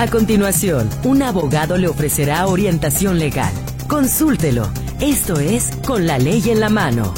A continuación, un abogado le ofrecerá orientación legal. Consúltelo. Esto es Con la ley en la mano.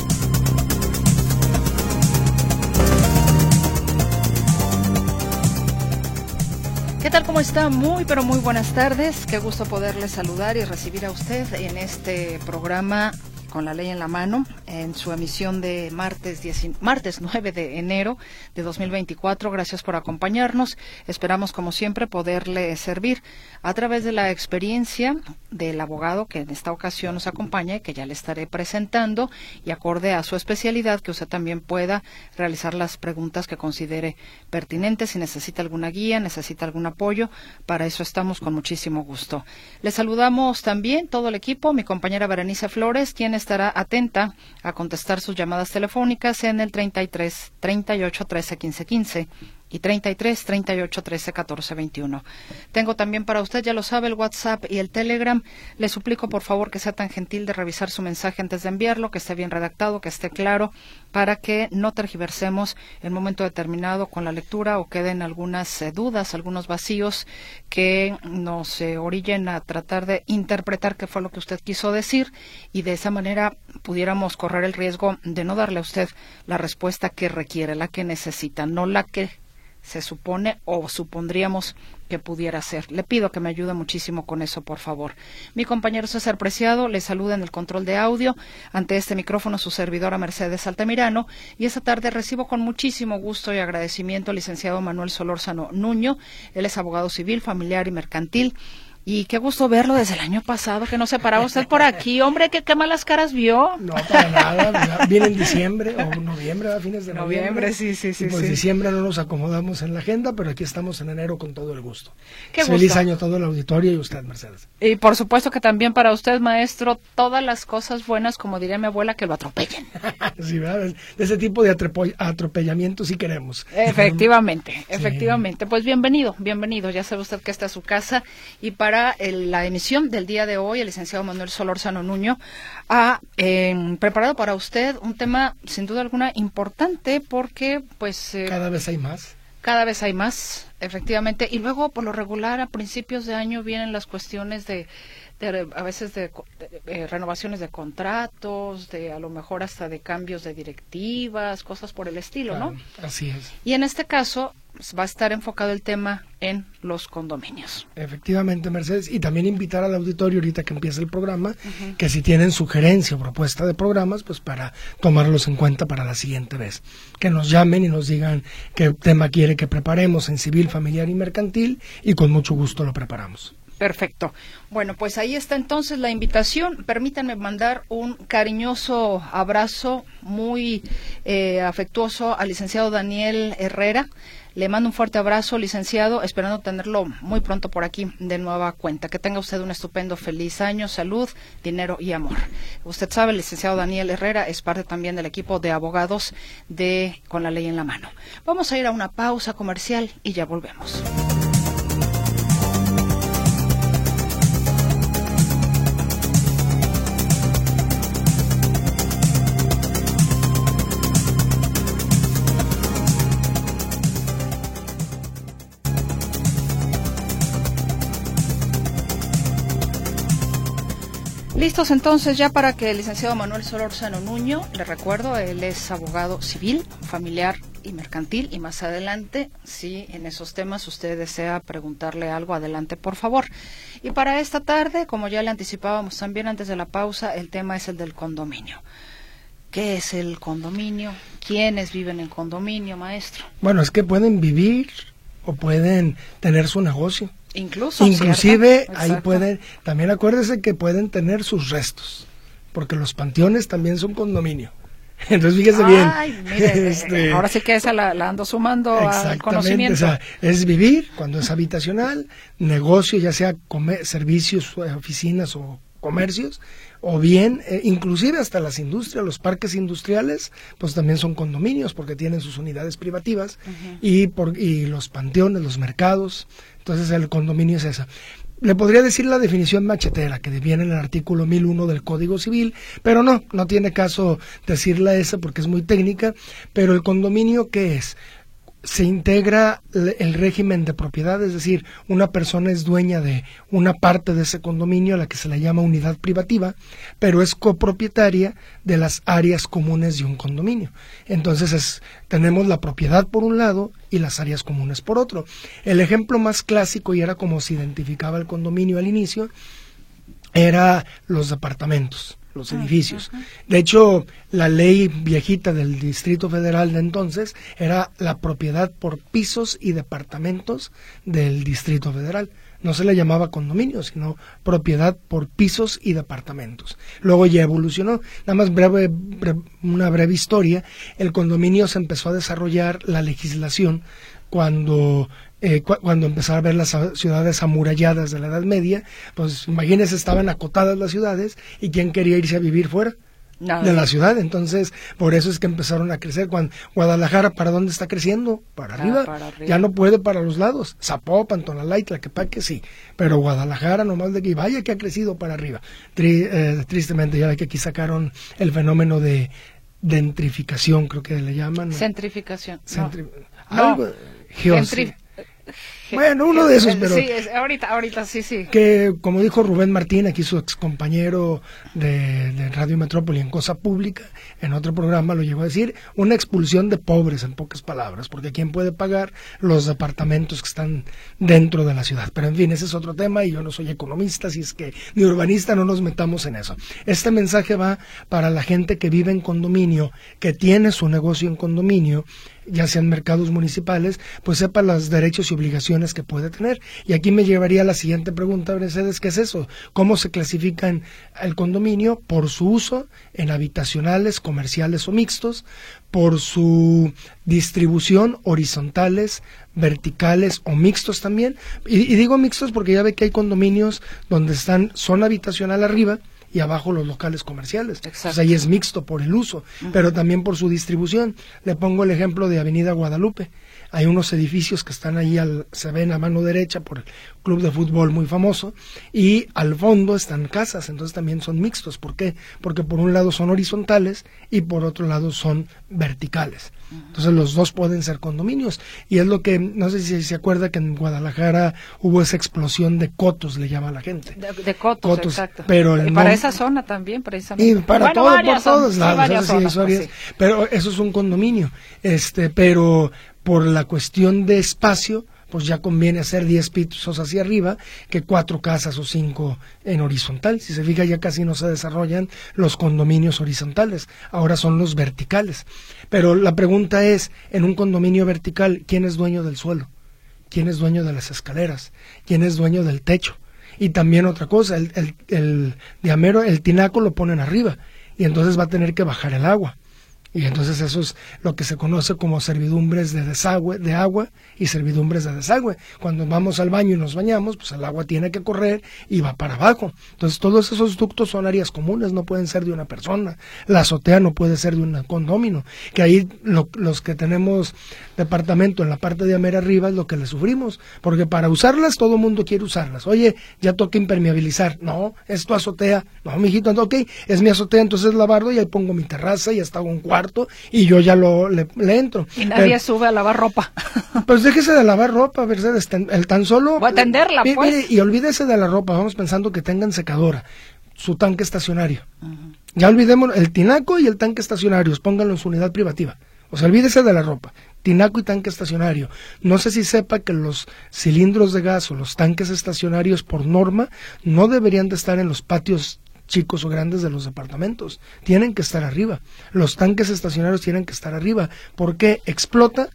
¿Qué tal? ¿Cómo está? Muy, pero muy buenas tardes. Qué gusto poderle saludar y recibir a usted en este programa con la ley en la mano en su emisión de martes, martes 9 de enero de 2024. Gracias por acompañarnos. Esperamos, como siempre, poderle servir a través de la experiencia del abogado que en esta ocasión nos acompaña y que ya le estaré presentando y acorde a su especialidad que usted también pueda realizar las preguntas que considere pertinentes. Si necesita alguna guía, necesita algún apoyo, para eso estamos con muchísimo gusto. Le saludamos también todo el equipo, mi compañera Berenice Flores, quien estará atenta a contestar sus llamadas telefónicas en el 33 38 13 15 15 y 33 38 13 14 21. Tengo también para usted, ya lo sabe, el WhatsApp y el Telegram. Le suplico por favor que sea tan gentil de revisar su mensaje antes de enviarlo, que esté bien redactado, que esté claro, para que no tergiversemos en momento determinado con la lectura o queden algunas eh, dudas, algunos vacíos que nos eh, orillen a tratar de interpretar qué fue lo que usted quiso decir y de esa manera pudiéramos correr el riesgo de no darle a usted la respuesta que requiere, la que necesita, no la que se supone o supondríamos que pudiera ser. Le pido que me ayude muchísimo con eso, por favor. Mi compañero César Preciado le saluda en el control de audio. Ante este micrófono su servidora Mercedes Altamirano. Y esta tarde recibo con muchísimo gusto y agradecimiento al licenciado Manuel Solórzano Nuño. Él es abogado civil, familiar y mercantil y qué gusto verlo desde el año pasado, que no se paraba usted por aquí. Hombre, ¿qué, qué malas caras vio? No, para nada. Viene en diciembre o noviembre, a fines de noviembre. Noviembre, sí, sí, sí. pues diciembre no nos acomodamos en la agenda, pero aquí estamos en enero con todo el gusto. Qué Feliz año a todo el auditorio y usted, Mercedes. Y por supuesto que también para usted, maestro, todas las cosas buenas, como diría mi abuela, que lo atropellen. sí, ¿verdad? De ese tipo de atropellamiento sí queremos. Efectivamente, efectivamente. Pues bienvenido, bienvenido. Ya sabe usted que esta es su casa y para para la emisión del día de hoy, el licenciado Manuel Solórzano Nuño ha em, preparado para usted un tema sin duda alguna importante porque pues... Eh, cada vez hay más. Cada vez hay más, efectivamente. Y luego, por lo regular, a principios de año vienen las cuestiones de a veces de, eh, renovaciones de contratos, de a lo mejor hasta de cambios de directivas, cosas por el estilo, ¿no? Así es. Y en este caso va a estar enfocado el tema en los condominios. Efectivamente, Mercedes, y también invitar al auditorio ahorita que empiece el programa, que si tienen sugerencia o propuesta de programas, pues para tomarlos en cuenta para la siguiente vez. Que nos llamen y nos digan qué tema quiere que preparemos en civil, familiar y mercantil, y con mucho gusto lo preparamos. Perfecto. Bueno, pues ahí está entonces la invitación. Permítanme mandar un cariñoso abrazo muy eh, afectuoso al licenciado Daniel Herrera. Le mando un fuerte abrazo, licenciado, esperando tenerlo muy pronto por aquí de nueva cuenta. Que tenga usted un estupendo, feliz año, salud, dinero y amor. Usted sabe, el licenciado Daniel Herrera es parte también del equipo de abogados de Con la Ley en la Mano. Vamos a ir a una pausa comercial y ya volvemos. Listos entonces ya para que el licenciado Manuel Solórzano Nuño, le recuerdo, él es abogado civil, familiar y mercantil y más adelante, si en esos temas usted desea preguntarle algo, adelante por favor. Y para esta tarde, como ya le anticipábamos también antes de la pausa, el tema es el del condominio. ¿Qué es el condominio? ¿Quiénes viven en condominio, maestro? Bueno, es que pueden vivir o pueden tener su negocio. Incluso, Inclusive ahí pueden, también acuérdese que pueden tener sus restos, porque los panteones también son condominio. Entonces fíjese bien. este, ahora sí que esa la, ando sumando al conocimiento. O sea, es vivir cuando es habitacional, negocio, ya sea servicios, oficinas o comercios, o bien, eh, inclusive hasta las industrias, los parques industriales, pues también son condominios porque tienen sus unidades privativas y, por, y los panteones, los mercados, entonces el condominio es esa. Le podría decir la definición machetera que viene en el artículo 1001 del Código Civil, pero no, no tiene caso decirla esa porque es muy técnica, pero el condominio ¿qué es? Se integra el régimen de propiedad, es decir, una persona es dueña de una parte de ese condominio a la que se le llama unidad privativa, pero es copropietaria de las áreas comunes de un condominio. Entonces tenemos la propiedad por un lado y las áreas comunes por otro. El ejemplo más clásico, y era como se identificaba el condominio al inicio, era los departamentos los edificios. De hecho, la ley viejita del Distrito Federal de entonces era la propiedad por pisos y departamentos del Distrito Federal. No se le llamaba condominio, sino propiedad por pisos y departamentos. Luego ya evolucionó. Nada más breve, una breve historia. El condominio se empezó a desarrollar la legislación cuando eh, cuando empezaron a ver las ciudades amuralladas de la Edad Media, pues imagínense, estaban acotadas las ciudades y quién quería irse a vivir fuera. de la ciudad, entonces por eso es que empezaron a crecer. Cuando Guadalajara, ¿para dónde está creciendo? Para, ah, arriba. Ya no puede para los lados. Zapopan, Tonalá que sí, pero Guadalajara nomás de aquí, vaya que ha crecido para arriba. Eh, tristemente ya ve que aquí sacaron el fenómeno de dentrificación, creo que le llaman. Centrificación. Algo, bueno, uno de esos, pero... Sí, ahorita, ahorita, sí, sí. Que, como dijo Rubén Martín, aquí su ex compañero de, Radio Metrópoli en Cosa Pública, en otro programa lo llegó a decir, una expulsión de pobres, en pocas palabras, porque ¿quién puede pagar los departamentos que están dentro de la ciudad? Pero, en fin, ese es otro tema y yo no soy economista, así es que ni urbanista no nos metamos en eso. Este mensaje va para la gente que vive en condominio, que tiene su negocio en condominio, ya sean mercados municipales, pues sepa los derechos y obligaciones que puede tener. Y aquí me llevaría a la siguiente pregunta, Mercedes, ¿qué es eso? ¿Cómo se clasifican el condominio? Por su uso en habitacionales, comerciales o mixtos, por su distribución horizontales, verticales o mixtos también. Y, y digo mixtos porque ya ve que hay condominios donde están zona habitacional arriba, y abajo los locales comerciales. Exacto. ahí es mixto por el uso, pero también por su distribución. Le pongo el ejemplo de Avenida Guadalupe. Hay unos edificios que están ahí, al, se ven a mano derecha por el club de fútbol muy famoso, y al fondo están casas, entonces también son mixtos. ¿Por qué? Porque por un lado son horizontales y por otro lado son verticales. Entonces los dos pueden ser condominios. Y es lo que, no sé si se acuerda que en Guadalajara hubo esa explosión de cotos, le llama la gente. De, cotos, exacto. Pero y para esa zona también, precisamente. Y para todo, por todos lados. Pues pero eso es un condominio. Este, pero por la cuestión de espacio, pues ya conviene hacer 10 pisos hacia arriba que cuatro casas o cinco en horizontal. Si se fija, ya casi no se desarrollan los condominios horizontales, ahora son los verticales. Pero la pregunta es, en un condominio vertical, ¿quién es dueño del suelo? ¿Quién es dueño de las escaleras? ¿Quién es dueño del techo? Y también otra cosa, el, el, el diamero, el tinaco lo ponen arriba y entonces va a tener que bajar el agua. Y entonces eso es lo que se conoce como servidumbres de desagüe, de agua y servidumbres de desagüe. Cuando vamos al baño y nos bañamos, pues el agua tiene que correr y va para abajo. Entonces todos esos ductos son áreas comunes, no pueden ser de una persona. La azotea no puede ser de un condomino. Que ahí los que tenemos departamento en la parte de Amera arriba es lo que le sufrimos. Porque para usarlas todo mundo quiere usarlas. Oye, ya toca impermeabilizar. No, es tu azotea. No, mijito, ok, es mi azotea, entonces lavarlo y ahí pongo mi terraza y hasta un cuarto y yo ya lo le, entro. Y nadie sube a lavar ropa. Pues déjese de lavar ropa, Mercedes, el tan solo... O atenderla, pues. y olvídese de la ropa, vamos pensando que tengan secadora, su tanque estacionario. Ya olvidemos el tinaco y el tanque estacionario, pónganlo en su unidad privativa. O sea, olvídese de la ropa. Tinaco y tanque estacionario. No sé si sepa que los cilindros de gas o los tanques estacionarios por norma no deberían de estar en los patios chicos o grandes de los departamentos. Tienen que estar arriba. Los tanques estacionarios tienen que estar arriba. porque Explota.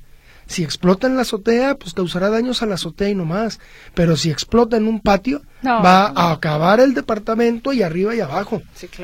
Si explota en la azotea, pues causará daños a la azotea y no más. Pero si explota en un patio, va a acabar el departamento y arriba y abajo.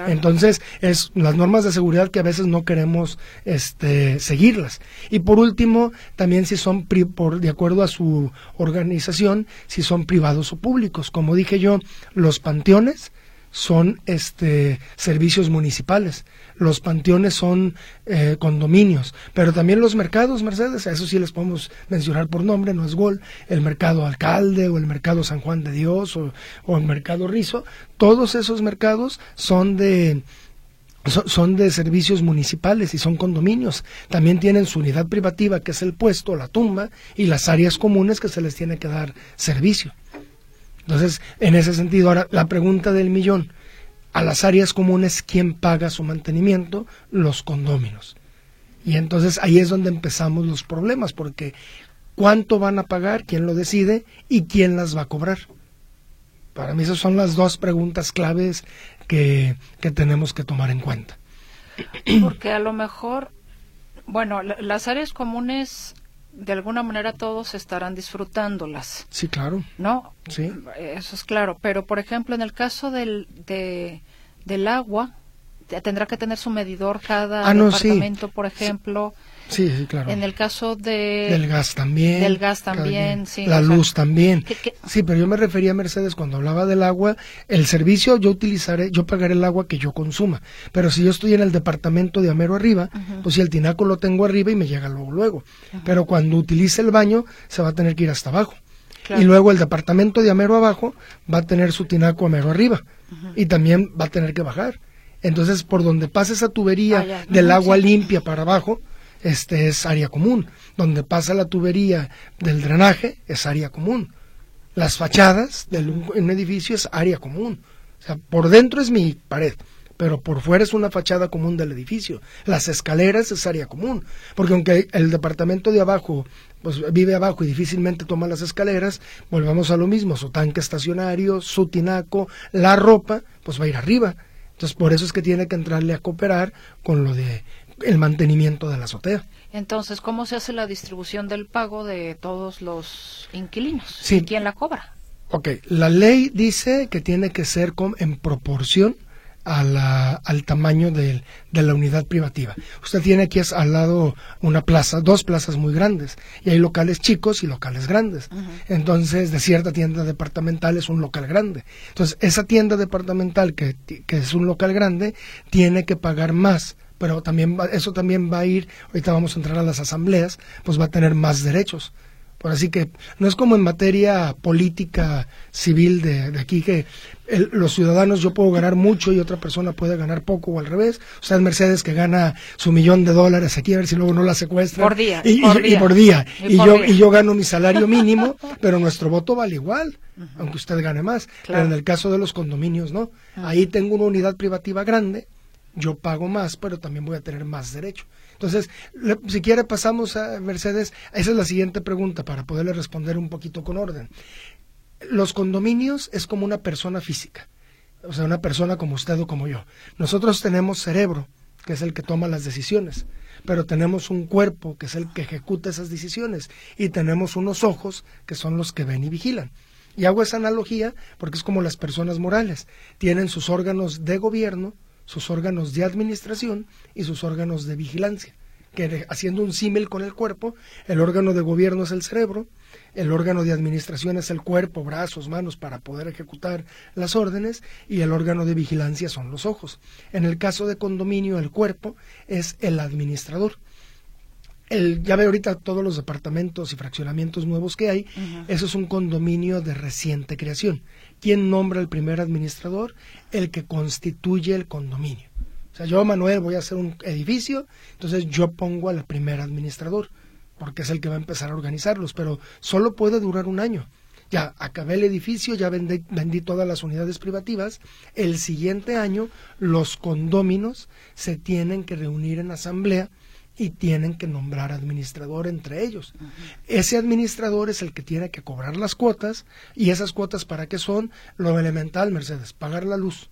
Entonces, es las normas de seguridad que a veces no queremos este, seguirlas. Y por último, también si son, por, de acuerdo a su organización, si son privados o públicos. Como dije yo, los panteones son este servicios municipales, los panteones son eh, condominios, pero también los mercados, Mercedes, a eso sí les podemos mencionar por nombre, no es Gol, el mercado Alcalde o el mercado San Juan de Dios o, o el mercado Rizo, todos esos mercados son de son, de servicios municipales y son condominios. También tienen su unidad privativa, que es el puesto, la tumba, y las áreas comunes que se les tiene que dar servicio. Entonces, en ese sentido, ahora la pregunta del millón, a las áreas comunes, ¿quién paga su mantenimiento? Los condóminos. Y entonces ahí es donde empezamos los problemas, porque ¿cuánto van a pagar? ¿Quién lo decide? ¿Y quién las va a cobrar? Para mí esas son las dos preguntas claves que, tenemos que tomar en cuenta. Porque a lo mejor, bueno, las áreas comunes de alguna manera todos estarán disfrutándolas. Sí, claro. ¿No? Sí. Eso es claro. Pero, por ejemplo, en el caso del, de, del agua, tendrá que tener su medidor cada ah, departamento, por ejemplo. Sí, sí, claro. En el caso de... Del gas también. Del gas también, sí. La luz también. Sí, pero yo me refería a Mercedes cuando hablaba del agua. El servicio yo utilizaré, yo pagaré el agua que yo consuma. Pero si yo estoy en el departamento de Amero arriba, pues si el tinaco lo tengo arriba y me llega luego, luego. Pero cuando utilice el baño, se va a tener que ir hasta abajo. Y luego el departamento de Amero abajo va a tener su tinaco Amero arriba. Y también va a tener que bajar. Entonces, por donde pase esa tubería ah, del agua limpia para abajo, este es área común. Donde pasa la tubería del drenaje es área común. Las fachadas de un, edificio es área común. O sea, por dentro es mi pared, pero por fuera es una fachada común del edificio. Las escaleras es área común, porque aunque el departamento de abajo pues vive abajo y difícilmente toma las escaleras, volvamos a lo mismo, su tanque estacionario, su tinaco, la ropa, pues va a ir arriba. Entonces por eso es que tiene que entrarle a cooperar con lo de el mantenimiento de la azotea. Entonces, ¿cómo se hace la distribución del pago de todos los inquilinos? Sí. ¿Quién la cobra? Ok, la ley dice que tiene que ser en proporción a la, al tamaño de, la unidad privativa. Usted tiene aquí al lado una plaza, dos plazas muy grandes, y hay locales chicos y locales grandes. Entonces, de cierta tienda departamental es un local grande. Entonces, esa tienda departamental que, que es un local grande tiene que pagar más pero también eso también va a ir, ahorita vamos a entrar a las asambleas, pues va a tener más derechos. Por así que no es como en materia política civil de, aquí que los ciudadanos yo puedo ganar mucho y otra persona puede ganar poco o al revés. O sea, es Mercedes que gana su millón de dólares aquí a ver si luego no la secuestra. Por día. Y por día. Y, yo, y yo gano mi salario mínimo, pero nuestro voto vale igual, aunque usted gane más. Pero en el caso de los condominios, ¿no? Ahí tengo una unidad privativa grande yo pago más, pero también voy a tener más derecho. Entonces, si quiere pasamos a Mercedes, esa es la siguiente pregunta para poderle responder un poquito con orden. Los condominios es como una persona física, o sea, una persona como usted o como yo. Nosotros tenemos cerebro, que es el que toma las decisiones, pero tenemos un cuerpo, que es el que ejecuta esas decisiones, y tenemos unos ojos, que son los que ven y vigilan. Y hago esa analogía porque es como las personas morales. Tienen sus órganos de gobierno, sus órganos de administración y sus órganos de vigilancia. Que haciendo un símil con el cuerpo, el órgano de gobierno es el cerebro, el órgano de administración es el cuerpo, brazos, manos para poder ejecutar las órdenes y el órgano de vigilancia son los ojos. En el caso de condominio, el cuerpo es el administrador. El, ya ve ahorita todos los departamentos y fraccionamientos nuevos que hay, eso es un condominio de reciente creación. ¿Quién nombra el primer administrador? El que constituye el condominio. O sea, yo, Manuel, voy a hacer un edificio, entonces yo pongo al primer administrador, porque es el que va a empezar a organizarlos, pero solo puede durar un año. Ya acabé el edificio, ya vendí, vendí todas las unidades privativas. El siguiente año los condóminos se tienen que reunir en asamblea y tienen que nombrar administrador entre ellos. Ese administrador es el que tiene que cobrar las cuotas y esas cuotas para qué son lo elemental, Mercedes, pagar la luz,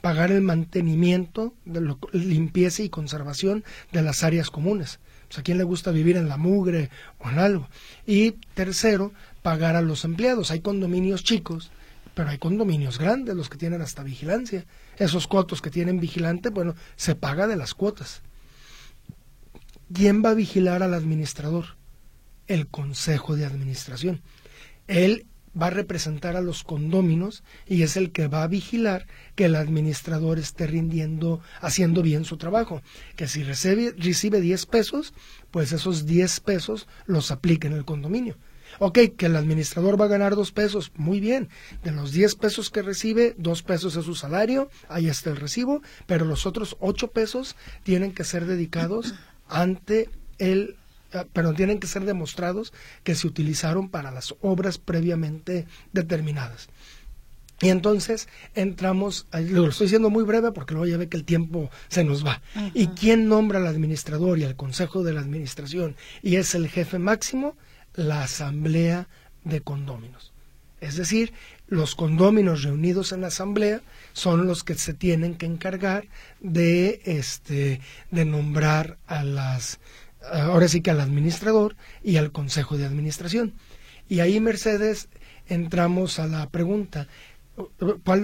pagar el mantenimiento, de la limpieza y conservación de las áreas comunes. Pues, a quién le gusta vivir en la mugre o en algo. Y tercero, pagar a los empleados. Hay condominios chicos, pero hay condominios grandes, los que tienen hasta vigilancia. Esos cotos que tienen vigilante, bueno, se paga de las cuotas. ¿Quién va a vigilar al administrador? El consejo de administración. Él va a representar a los condóminos y es el que va a vigilar que el administrador esté rindiendo, haciendo bien su trabajo. Que si recibe, recibe 10 pesos, pues esos 10 pesos los aplique en el condominio. Ok, que el administrador va a ganar dos pesos, muy bien. De los diez pesos que recibe, dos pesos es su salario, ahí está el recibo, pero los otros ocho pesos tienen que ser dedicados ante el ah, pero tienen que ser demostrados que se utilizaron para las obras previamente determinadas. Y entonces entramos, lo estoy diciendo muy breve porque luego ya ve que el tiempo se nos va. ¿Y quién nombra al administrador y al consejo de la administración? Y es el jefe máximo, la asamblea de condóminos. Es decir, los condóminos reunidos en la asamblea son los que se tienen que encargar de este de nombrar a las ahora sí que al administrador y al consejo de administración. Y ahí Mercedes entramos a la pregunta,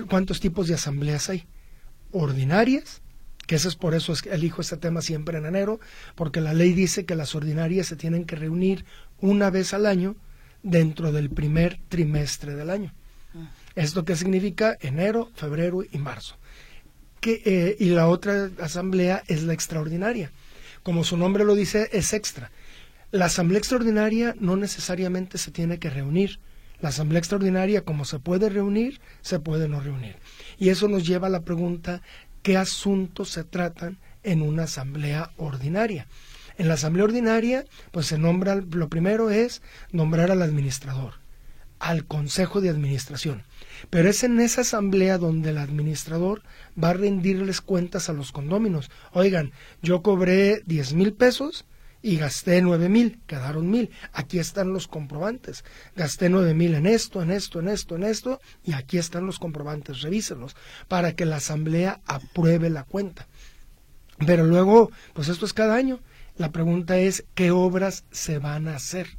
¿cuántos tipos de asambleas hay? Ordinarias, que eso es por eso es que elijo este tema siempre en enero, porque la ley dice que las ordinarias se tienen que reunir una vez al año dentro del primer trimestre del año. ¿Esto qué significa? Enero, febrero y marzo. Que, eh, y la otra asamblea es la extraordinaria. Como su nombre lo dice, es extra. La asamblea extraordinaria no necesariamente se tiene que reunir la Asamblea Extraordinaria, como se puede reunir, se puede no reunir. Y eso nos lleva a la pregunta, ¿qué asuntos se tratan en una Asamblea Ordinaria? En la Asamblea Ordinaria, pues se nombra, lo primero es nombrar al administrador, al Consejo de Administración. Pero es en esa asamblea donde el administrador va a rendirles cuentas a los condóminos. Oigan, yo cobré diez mil pesos y gasté nueve mil, quedaron mil. Aquí están los comprobantes. Gasté nueve mil en esto, en esto, en esto, en esto, y aquí están los comprobantes. Revísenlos para que la asamblea apruebe la cuenta. Pero luego, pues esto es cada año. La pregunta es qué obras se van a hacer.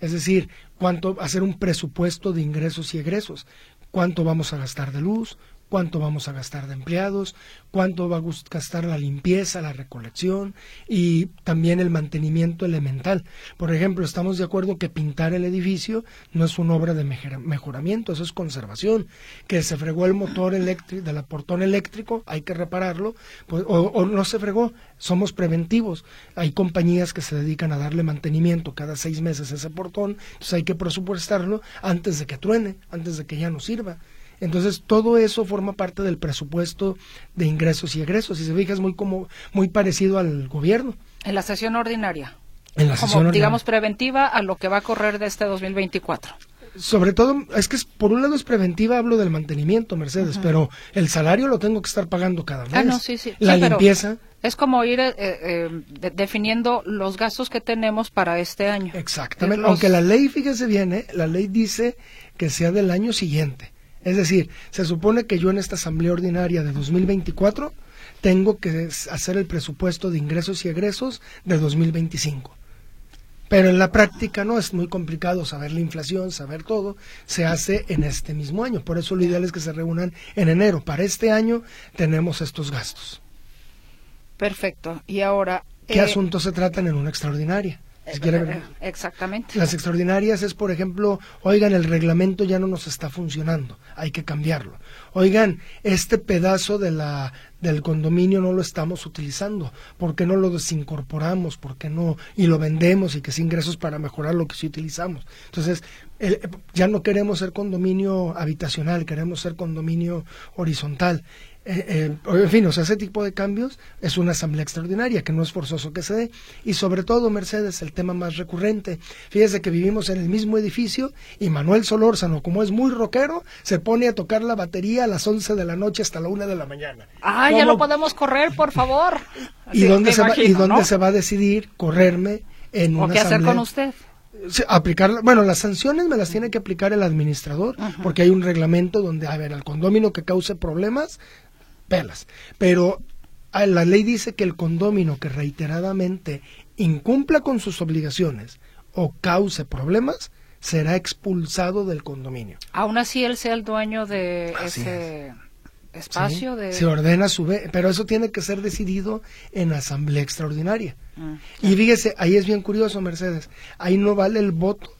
Es decir, cuánto hacer un presupuesto de ingresos y egresos. ¿Cuánto vamos a gastar de luz? Cuánto vamos a gastar de empleados, cuánto va a gastar la limpieza, la recolección y también el mantenimiento elemental. Por ejemplo, estamos de acuerdo que pintar el edificio no es una obra de mejoramiento, eso es conservación. Que se fregó el motor eléctrico, del portón eléctrico, hay que repararlo, pues, o, o no se fregó, somos preventivos. Hay compañías que se dedican a darle mantenimiento cada seis meses a ese portón, entonces hay que presupuestarlo antes de que truene, antes de que ya no sirva. Entonces, todo eso forma parte del presupuesto de ingresos y egresos. Si se fija, es muy, como, muy parecido al gobierno. En la sesión ordinaria. En la como, digamos, preventiva a lo que va a correr de este 2024 sobre todo, es que por un lado es preventiva, hablo del mantenimiento, Mercedes, pero el salario lo tengo que estar pagando cada mes. Ah, no, sí, sí. La limpieza. Es como ir eh, eh, definiendo los gastos que tenemos para este año. Exactamente. Aunque la ley, fíjese bien, ¿eh? la ley dice que sea del año siguiente. Es decir, se supone que yo en esta Asamblea Ordinaria de 2024 tengo que hacer el presupuesto de ingresos y egresos de 2025. Pero en la práctica no es muy complicado saber la inflación, saber todo, se hace en este mismo año. Por eso lo ideal es que se reúnan en enero. Para este año tenemos estos gastos. Perfecto. Y ahora... ¿Qué eh, asuntos se tratan en una extraordinaria? Exactamente. Las extraordinarias es, por ejemplo, oigan, el reglamento ya no nos está funcionando, hay que cambiarlo. Oigan, este pedazo de la, del condominio no lo estamos utilizando, ¿por qué no lo desincorporamos? ¿Por qué no? Y lo vendemos y que es ingresos para mejorar lo que sí utilizamos. Entonces, ya no queremos ser condominio habitacional, queremos ser condominio horizontal. Eh, eh, en fin, o sea, ese tipo de cambios es una asamblea extraordinaria que no es forzoso que se dé. Y sobre todo, Mercedes, el tema más recurrente. Fíjese que vivimos en el mismo edificio y Manuel Solórzano, como es muy rockero, se pone a tocar la batería a las 11 de la noche hasta la 1 de la mañana. Ah, ya lo podemos correr, por favor. ¿Y dónde, se, va, ¿y dónde se va a decidir correrme en una ¿O qué hacer con usted? aplicar bueno las sanciones me las tiene que aplicar el administrador porque hay un reglamento donde a ver al condomino que cause problemas pelas. Pero ah, la ley dice que el condomino que reiteradamente incumpla con sus obligaciones o cause problemas será expulsado del condominio. Aún así él sea el dueño de ese espacio. De... Se ordena su vez, pero eso tiene que ser decidido en asamblea extraordinaria. Mm. Y fíjese, ahí es bien curioso, Mercedes, ahí no vale el voto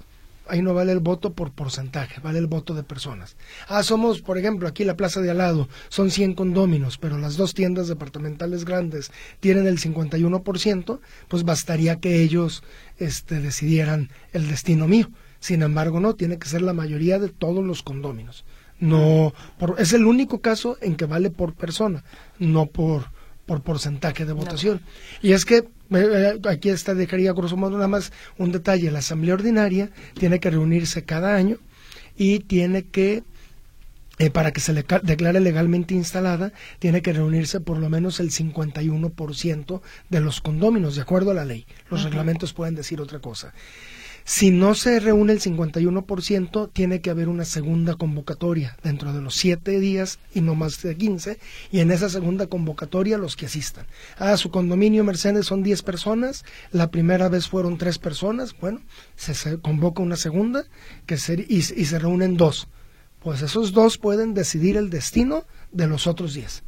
ahí no vale el voto por porcentaje, vale el voto de personas. Ah, somos, por ejemplo, aquí la plaza de al lado, son 100 condóminos, pero las dos tiendas departamentales grandes tienen el 51%, pues bastaría que ellos este, decidieran el destino mío. Sin embargo, no, tiene que ser la mayoría de todos los condóminos. No, es el único caso en que vale por persona, no por, por porcentaje de votación. Y es que aquí está dejaría grosso modo nada más un detalle, la asamblea ordinaria tiene que reunirse cada año y tiene que eh, para que se le declare legalmente instalada, tiene que reunirse por lo menos el 51% de los condóminos, de acuerdo a la ley. Los reglamentos pueden decir otra cosa. Si no se reúne el 51%, tiene que haber una segunda convocatoria dentro de los siete días y no más de 15, y en esa segunda convocatoria los que asistan. Ah, su condominio Mercedes son 10 personas, la primera vez fueron 3 personas, bueno, se, convoca una segunda que y, y se reúnen dos. Pues esos dos pueden decidir el destino de los otros 10.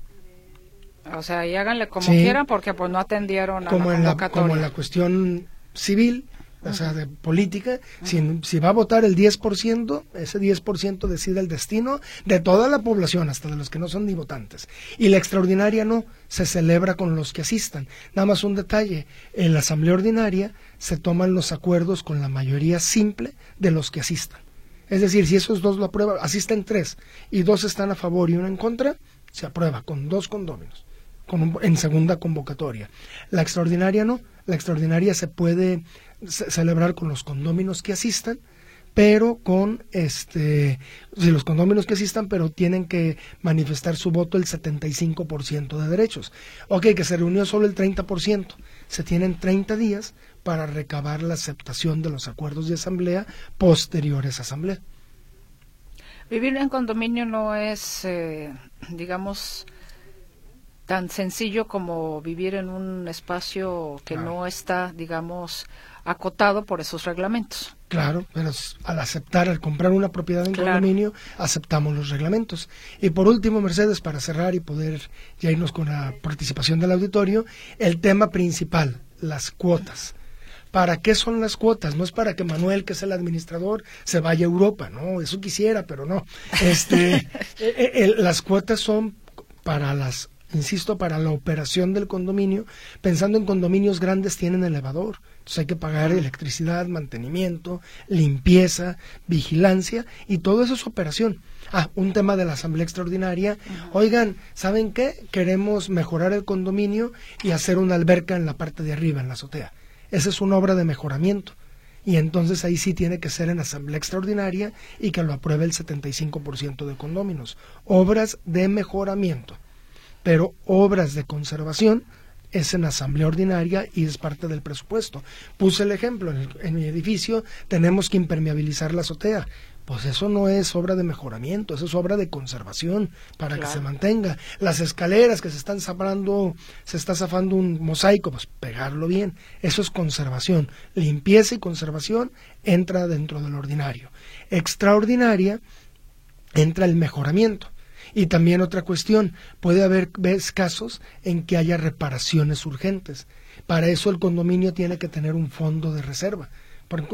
O sea, y háganle como quieran porque pues no atendieron a como la convocatoria. como en la cuestión civil, o sea, de política, si, si, va a votar el 10%, ese 10% decide el destino de toda la población, hasta de los que no son ni votantes. Y la extraordinaria no, se celebra con los que asistan. Nada más un detalle, en la asamblea ordinaria se toman los acuerdos con la mayoría simple de los que asistan. Es decir, si esos dos lo aprueban, asisten tres y dos están a favor y uno en contra, se aprueba con dos condóminos con en segunda convocatoria. La extraordinaria no, la extraordinaria se puede celebrar con los condóminos que asistan, pero con este, si los condóminos que asistan, pero tienen que manifestar su voto el 75% de derechos. Ok, que se reunió solo el 30%. Se tienen 30 días para recabar la aceptación de los acuerdos de asamblea posteriores a asamblea. Vivir en condominio no es, eh, digamos, tan sencillo como vivir en un espacio que no está, digamos, acotado por esos reglamentos. Claro, pero al aceptar, al comprar una propiedad en condominio, aceptamos los reglamentos. Y por último, Mercedes, para cerrar y poder ya irnos con la participación del auditorio, el tema principal, las cuotas. ¿Para qué son las cuotas? No es para que Manuel, que es el administrador, se vaya a Europa, no, eso quisiera, pero no. Este, eh, eh, las cuotas son para las insisto, para la operación del condominio, pensando en condominios grandes tienen elevador, entonces hay que pagar electricidad, mantenimiento, limpieza, vigilancia y todo eso es operación. Ah, un tema de la asamblea extraordinaria. Oigan, ¿saben qué? Queremos mejorar el condominio y hacer una alberca en la parte de arriba, en la azotea. Esa es una obra de mejoramiento. Y entonces ahí sí tiene que ser en asamblea extraordinaria y que lo apruebe el 75% de condóminos. Obras de mejoramiento pero obras de conservación es en asamblea ordinaria y es parte del presupuesto. Puse el ejemplo, en, mi edificio tenemos que impermeabilizar la azotea. Pues eso no es obra de mejoramiento, eso es obra de conservación para que se mantenga. Las escaleras que se están zafando, se está zafando un mosaico, pues pegarlo bien. Eso es conservación. Limpieza y conservación entra dentro del ordinario. Extraordinaria entra el mejoramiento. Y también otra cuestión, puede haber casos en que haya reparaciones urgentes. Para eso el condominio tiene que tener un fondo de reserva.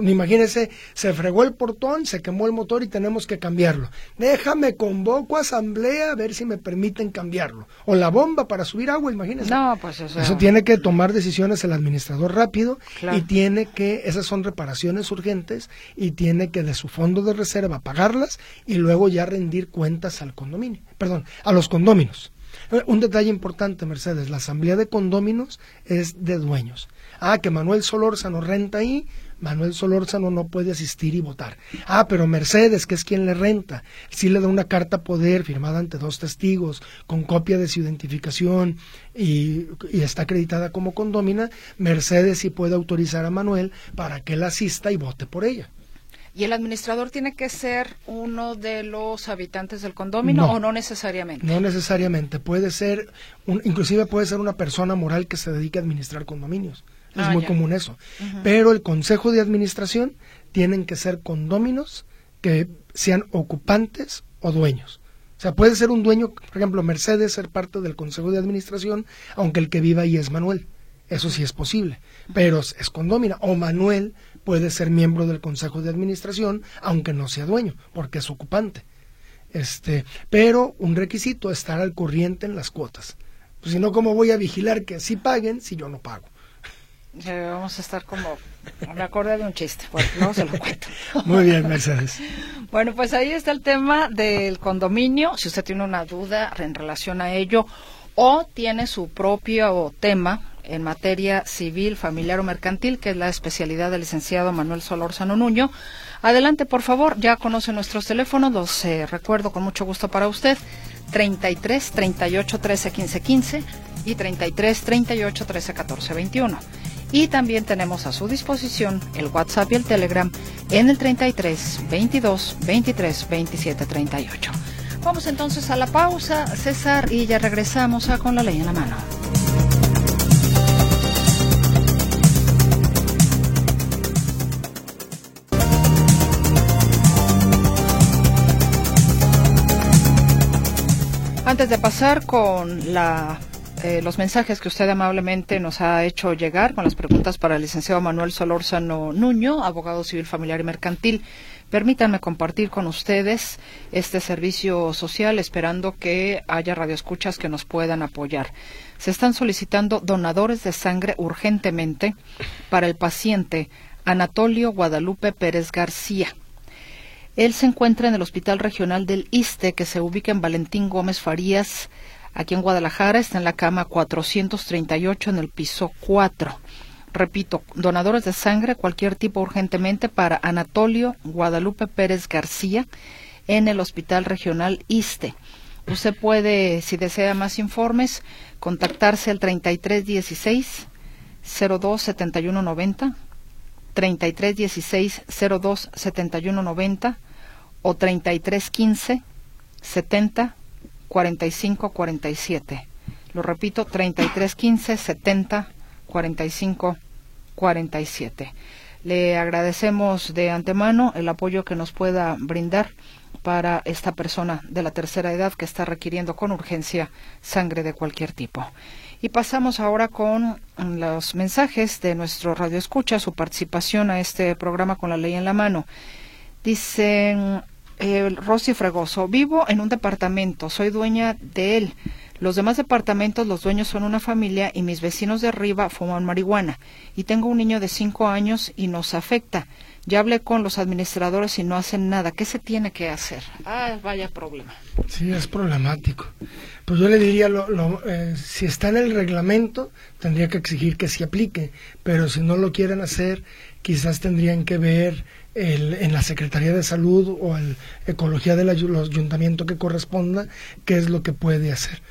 Imagínese, se fregó el portón, se quemó el motor y tenemos que cambiarlo. Déjame, convoco a asamblea a ver si me permiten cambiarlo. O la bomba para subir agua, imagínese. No, pues eso. Eso tiene que tomar decisiones el administrador rápido y tiene que, esas son reparaciones urgentes y tiene que de su fondo de reserva pagarlas y luego ya rendir cuentas al condominio, perdón, a los condóminos. Eh, un detalle importante, Mercedes, la asamblea de condóminos es de dueños. Ah, que Manuel Solórzano renta ahí, Manuel Solórzano no puede asistir y votar. Ah, pero Mercedes, que es quien le renta, sí le da una carta poder firmada ante dos testigos, con copia de su identificación y, está acreditada como condómina, Mercedes sí puede autorizar a Manuel para que él asista y vote por ella. ¿Y el administrador tiene que ser uno de los habitantes del condominio o no necesariamente? No necesariamente, puede ser, inclusive puede ser una persona moral que se dedique a administrar condominios. Es ah, muy común eso. Pero el consejo de administración tienen que ser condóminos que sean ocupantes o dueños. O sea, puede ser un dueño, por ejemplo, Mercedes ser parte del consejo de administración, aunque el que viva ahí es Manuel. Eso sí es posible, pero es condómina. O Manuel puede ser miembro del consejo de administración, aunque no sea dueño, porque es ocupante. Este, pero un requisito es estar al corriente en las cuotas. Pues si no, ¿cómo voy a vigilar que sí paguen si yo no pago? Vamos a estar como... Me acordé de un chiste, bueno, no se lo cuento. Muy bien, Mercedes. Bueno, pues ahí está el tema del condominio. Si usted tiene una duda en relación a ello o tiene su propio tema en materia civil, familiar o mercantil, que es la especialidad del licenciado Manuel Solórzano Nuño. Adelante, por favor, ya conoce nuestros teléfonos, los eh, recuerdo con mucho gusto para usted. 33 38 13 15 15 y 33 38 13 14 21. Y también tenemos a su disposición el WhatsApp y el Telegram en el 33 22 23 27 38. Vamos entonces a la pausa, César, y ya regresamos a Con la Ley en la Mano. Antes de pasar con la, eh, los mensajes que usted amablemente nos ha hecho llegar con las preguntas para el licenciado Manuel Solórzano Nuño, abogado civil familiar y mercantil, permítanme compartir con ustedes este servicio social esperando que haya radioescuchas que nos puedan apoyar. Se están solicitando donadores de sangre urgentemente para el paciente Anatolio Guadalupe Pérez García él se encuentra en el Hospital Regional del Iste, que se ubica en Valentín Gómez Farías, aquí en Guadalajara. Está en la cama 438 en el piso 4. Repito, donadores de sangre, cualquier tipo urgentemente para Anatolio Guadalupe Pérez García en el Hospital Regional Iste. Usted puede, si desea más informes, contactarse al 3316 027190 3316 027190 o 3315 70 45 47. Lo repito, 3315 70 45 47. Le agradecemos de antemano el apoyo que nos pueda brindar para esta persona de la tercera edad que está requiriendo con urgencia sangre de cualquier tipo. Y pasamos ahora con los mensajes de nuestro radio escucha, su participación a este programa con la ley en la mano. Dicen eh, Rosy Fregoso, vivo en un departamento, soy dueña de él. Los demás departamentos, los dueños son una familia y mis vecinos de arriba fuman marihuana. Y tengo un niño de cinco años y nos afecta. Ya hablé con los administradores y no hacen nada. ¿Qué se tiene que hacer? Ah, vaya problema. Sí, es problemático. Pues yo le diría, lo, eh, si está en el reglamento, tendría que exigir que se aplique. Pero si no lo quieren hacer, quizás tendrían que ver en la Secretaría de Salud o el Ecología del ayuntamiento que corresponda qué es lo que puede hacer.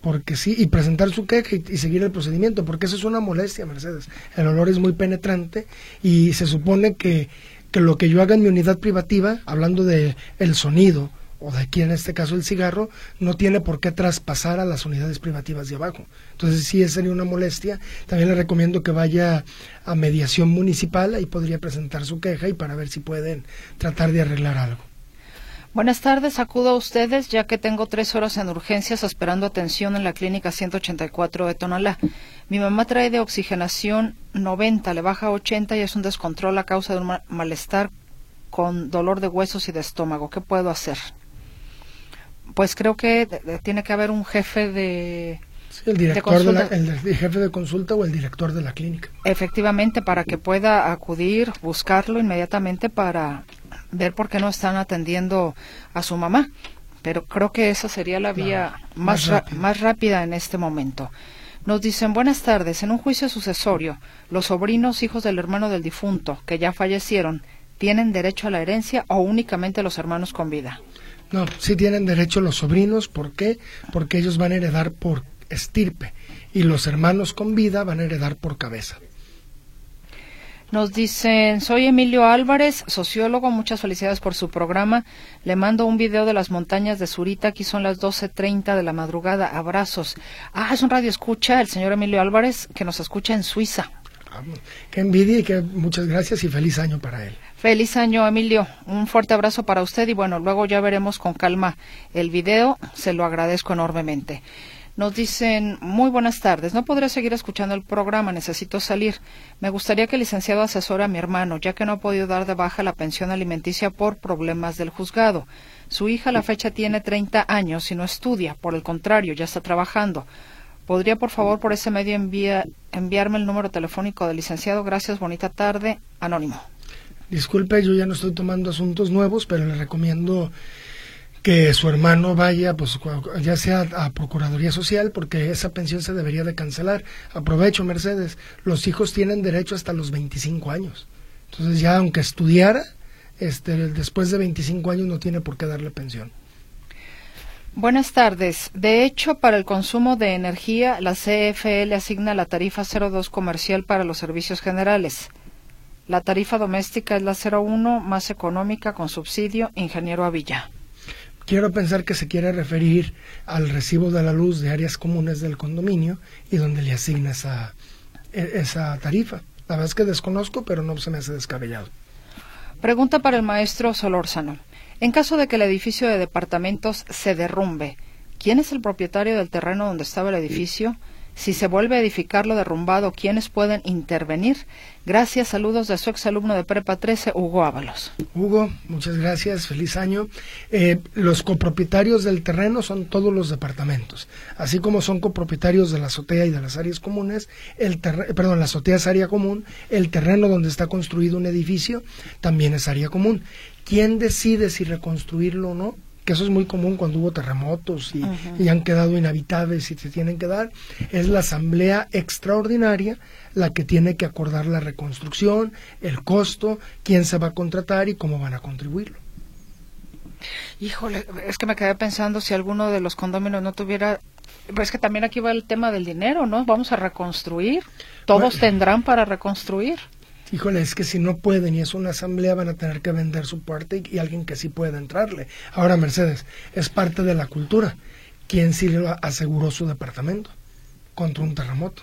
Porque sí, y presentar su queja y, seguir el procedimiento, porque eso es una molestia, Mercedes. El olor es muy penetrante y se supone que, que lo que yo haga en mi unidad privativa, hablando de el sonido, o de aquí en este caso el cigarro, no tiene por qué traspasar a las unidades privativas de abajo. Entonces sí sería una molestia. También le recomiendo que vaya a mediación municipal, ahí podría presentar su queja y para ver si pueden tratar de arreglar algo. Buenas tardes, acudo a ustedes ya que tengo tres horas en urgencias esperando atención en la clínica 184 de Tonalá. Mi mamá trae de oxigenación 90, le baja 80 y es un descontrol a causa de un malestar con dolor de huesos y de estómago. ¿Qué puedo hacer? Pues creo que tiene que haber un jefe de el director de, la, el, jefe de consulta o el director de la clínica. Efectivamente, para que pueda acudir, buscarlo inmediatamente para ver por qué no están atendiendo a su mamá. Pero creo que esa sería la vía más, más rápida en este momento. Nos dicen, buenas tardes, en un juicio sucesorio, los sobrinos hijos del hermano del difunto, que ya fallecieron, ¿tienen derecho a la herencia o únicamente los hermanos con vida? No, sí tienen derecho los sobrinos. ¿Por qué? Porque ellos van a heredar por estirpe y los hermanos con vida van a heredar por cabeza. Nos dicen, soy Emilio Álvarez, sociólogo, muchas felicidades por su programa. Le mando un video de las montañas de Zurita, aquí son las 12.30 de la madrugada, abrazos. Ah, es un radio escucha, el señor Emilio Álvarez, que nos escucha en Suiza. Qué envidia y que muchas gracias y feliz año para él. Feliz año, Emilio. Un fuerte abrazo para usted y bueno, luego ya veremos con calma el video. Se lo agradezco enormemente. Nos dicen, muy buenas tardes. No podré seguir escuchando el programa, necesito salir. Me gustaría que el licenciado asesore a mi hermano, ya que no ha podido dar de baja la pensión alimenticia por problemas del juzgado. Su hija a la fecha tiene 30 años y no estudia, por el contrario, ya está trabajando. ¿Podría, por favor, por ese medio enviarme el número telefónico del licenciado? Gracias, bonita tarde. Anónimo. Disculpe, yo ya no estoy tomando asuntos nuevos, pero le recomiendo que su hermano vaya, pues ya sea a Procuraduría Social, porque esa pensión se debería de cancelar. Aprovecho, Mercedes, los hijos tienen derecho hasta los 25 años. Entonces ya aunque estudiara, este, después de 25 años no tiene por qué darle pensión. Buenas tardes. De hecho, para el consumo de energía, la CFL asigna la tarifa 02 comercial para los servicios generales. La tarifa doméstica es la 01 más económica con subsidio, ingeniero Avilla quiero pensar que se quiere referir al recibo de la luz de áreas comunes del condominio y donde le asigna esa, esa tarifa. La verdad es que desconozco, pero no se me hace descabellado. Pregunta para el maestro Solórzano. En caso de que el edificio de departamentos se derrumbe, ¿quién es el propietario del terreno donde estaba el edificio? Si se vuelve a edificar lo derrumbado, ¿quiénes pueden intervenir? Gracias, saludos de su exalumno de Prepa 13, Hugo Ábalos. Hugo, muchas gracias, feliz año. Eh, los copropietarios del terreno son todos los departamentos, así como son copropietarios de la azotea y de las áreas comunes, el perdón, la azotea es área común, el terreno donde está construido un edificio también es área común. ¿Quién decide si reconstruirlo o no? Que eso es muy común cuando hubo terremotos y, han quedado inhabitables y se tienen que dar, es la asamblea extraordinaria la que tiene que acordar la reconstrucción, el costo, quién se va a contratar y cómo van a contribuirlo. Híjole, es que me quedé pensando si alguno de los condóminos no tuviera pues es que también aquí va el tema del dinero, ¿no? Vamos a reconstruir. Todos tendrán para reconstruir híjole, es que si no pueden y es una asamblea van a tener que vender su parte y, alguien que sí pueda entrarle. Ahora, Mercedes, es parte de la cultura. ¿Quién sí le aseguró su departamento contra un terremoto?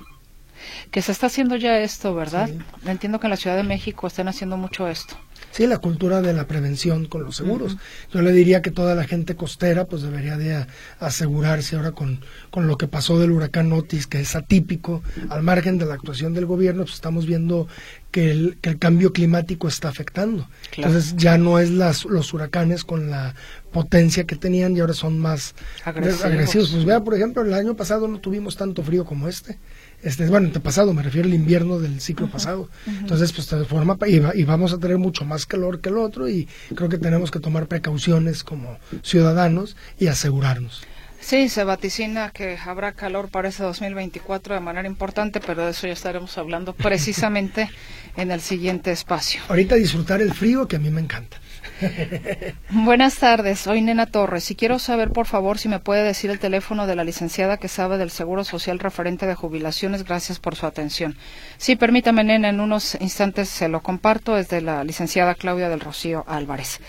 Que se está haciendo ya esto, ¿verdad? Entiendo que en la Ciudad de México están haciendo mucho esto. Sí, la cultura de la prevención con los seguros. Yo le diría que toda la gente costera pues debería de asegurarse ahora con, con lo que pasó del huracán Otis, que es atípico, al margen de la actuación del gobierno, pues estamos viendo que el, que el cambio climático está afectando. Entonces ya no es las, los huracanes con la potencia que tenían y ahora son más agresivos. agresivos. Pues vea, por ejemplo, el año pasado no tuvimos tanto frío como este este, bueno, pasado, me refiero al invierno del ciclo pasado. Entonces, pues de forma, y, y, vamos a tener mucho más calor que el otro y creo que tenemos que tomar precauciones como ciudadanos y asegurarnos. Sí, se vaticina que habrá calor para ese 2024 de manera importante, pero de eso ya estaremos hablando precisamente en el siguiente espacio. Ahorita disfrutar el frío que a mí me encanta. Buenas tardes, soy Nena Torres y quiero saber, por favor, si me puede decir el teléfono de la licenciada que sabe del Seguro Social referente de jubilaciones. Gracias por su atención. Sí, permítame, Nena, en unos instantes se lo comparto. Es de la licenciada Claudia del Rocío Álvarez.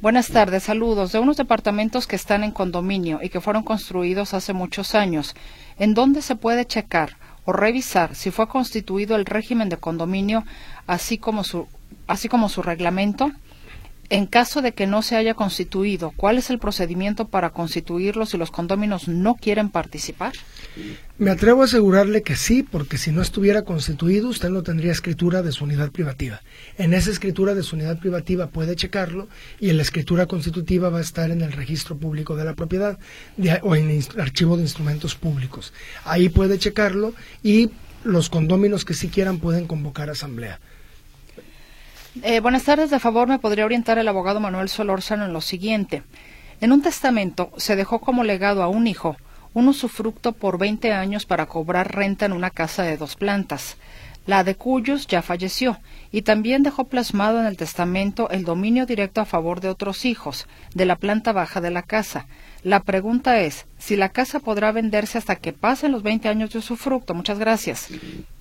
Buenas tardes, saludos. De unos departamentos que están en condominio y que fueron construidos hace muchos años, ¿en dónde se puede checar o revisar si fue constituido el régimen de condominio así como su, así como su reglamento? En caso de que no se haya constituido, ¿cuál es el procedimiento para constituirlo si los condóminos no quieren participar? Me atrevo a asegurarle que sí, porque si no estuviera constituido, usted no tendría escritura de su unidad privativa. En esa escritura de su unidad privativa puede checarlo y en la escritura constitutiva va a estar en el registro público de la propiedad o en el archivo de instrumentos públicos. Ahí puede checarlo y los condóminos que sí quieran pueden convocar asamblea. Eh, buenas tardes, de favor, me podría orientar el abogado Manuel Solórzano en lo siguiente. En un testamento se dejó como legado a un hijo un usufructo por 20 años para cobrar renta en una casa de dos plantas, la de cuyos ya falleció, y también dejó plasmado en el testamento el dominio directo a favor de otros hijos, de la planta baja de la casa. La pregunta es si la casa podrá venderse hasta que pasen los 20 años de usufructo. Muchas gracias.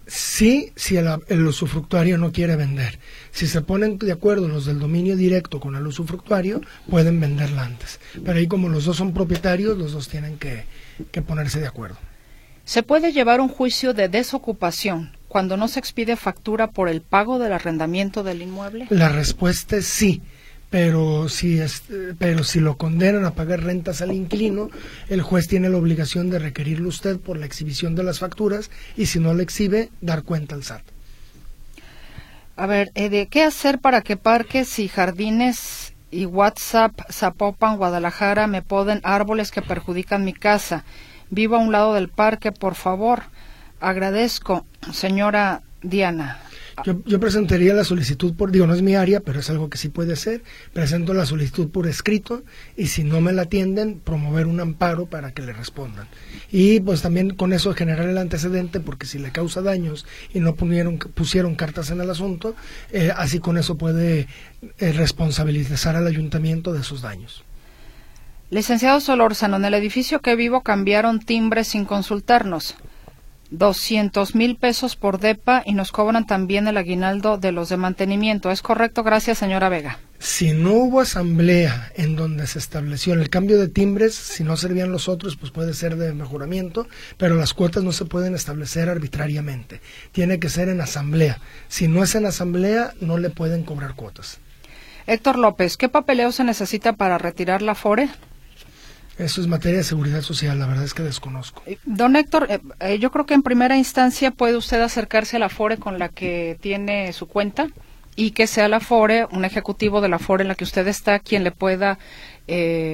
Sí, si el, usufructuario no quiere vender. Si se ponen de acuerdo los del dominio directo con el usufructuario, pueden venderla antes. Pero ahí como los dos son propietarios, los dos tienen que, que ponerse de acuerdo. ¿Se puede llevar un juicio de desocupación cuando no se expide factura por el pago del arrendamiento del inmueble? La respuesta es sí pero si, es, pero si lo condenan a pagar rentas al inquilino, el juez tiene la obligación de requerirle usted por la exhibición de las facturas y si no le exhibe, dar cuenta al SAT. A ver, eh, ¿qué hacer para que parques y jardines y WhatsApp, Zapopan, Guadalajara me poden árboles que perjudican mi casa? Vivo a un lado del parque, por favor. Agradezco, señora Diana. Yo, presentaría la solicitud por, digo, no es mi área, pero es algo que sí puede ser. Presento la solicitud por escrito y si no me la atienden, promover un amparo para que le respondan. Y pues también con eso generar el antecedente, porque si le causa daños y no pusieron, pusieron cartas en el asunto, eh, así con eso puede eh, responsabilizar al ayuntamiento de esos daños. Licenciado Solórzano, en el edificio que vivo cambiaron timbres sin consultarnos. 200 mil pesos por DEPA y nos cobran también el aguinaldo de los de mantenimiento. ¿Es correcto? Gracias, señora Vega. Si no hubo asamblea en donde se estableció el cambio de timbres, si no servían los otros, pues puede ser de mejoramiento, pero las cuotas no se pueden establecer arbitrariamente. Tiene que ser en asamblea. Si no es en asamblea, no le pueden cobrar cuotas. Héctor López, ¿qué papeleo se necesita para retirar la FORE? Eso es materia de seguridad social, la verdad es que desconozco. Eh, don Héctor, eh, eh, yo creo que en primera instancia puede usted acercarse a la FORE con la que tiene su cuenta y que sea la FORE, un ejecutivo de la FORE en la que usted está, quien le pueda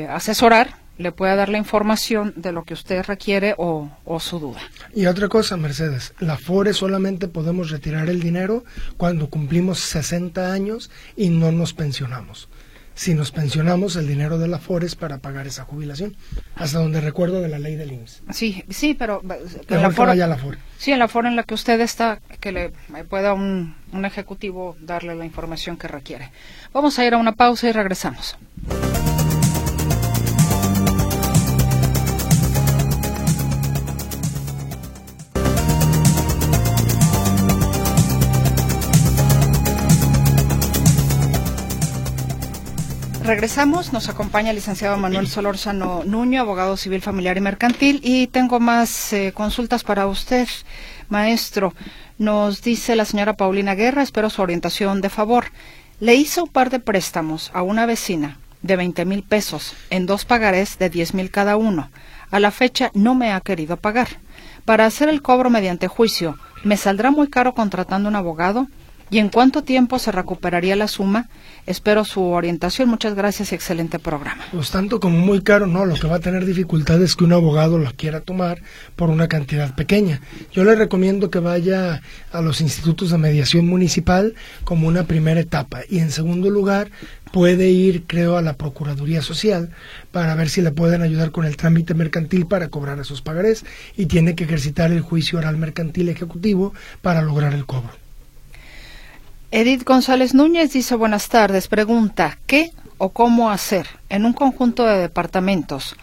asesorar, le pueda dar la información de lo que usted requiere o, o su duda. Y otra cosa, Mercedes, la FORE solamente podemos retirar el dinero cuando cumplimos 60 años y no nos pensionamos si nos pensionamos el dinero de la FORES para pagar esa jubilación, hasta donde recuerdo de la ley del IMSS. Sí, sí, pero en la, FORE, la FORE. Sí, en la FORE en la que usted está, que le pueda un, un ejecutivo darle la información que requiere. Vamos a ir a una pausa y regresamos. Regresamos, nos acompaña el licenciado Manuel Solórzano Nuño, abogado civil familiar y mercantil, y tengo más eh, consultas para usted, maestro. Nos dice la señora Paulina Guerra, espero su orientación de favor. Le hice un par de préstamos a una vecina de 20 mil pesos en dos pagarés de 10 mil cada uno. A la fecha no me ha querido pagar. Para hacer el cobro mediante juicio, ¿me saldrá muy caro contratando un abogado? ¿Y en cuánto tiempo se recuperaría la suma? Espero su orientación. Muchas gracias y excelente programa. Pues tanto como muy caro, no. Lo que va a tener dificultad es que un abogado lo quiera tomar por una cantidad pequeña. Yo le recomiendo que vaya a los institutos de mediación municipal como una primera etapa. Y en segundo lugar, puede ir, creo, a la Procuraduría Social para ver si le pueden ayudar con el trámite mercantil para cobrar esos pagarés. Y tiene que ejercitar el juicio oral mercantil ejecutivo para lograr el cobro. Edith González Núñez dice buenas tardes. Pregunta, ¿qué o cómo hacer en un conjunto de departamentos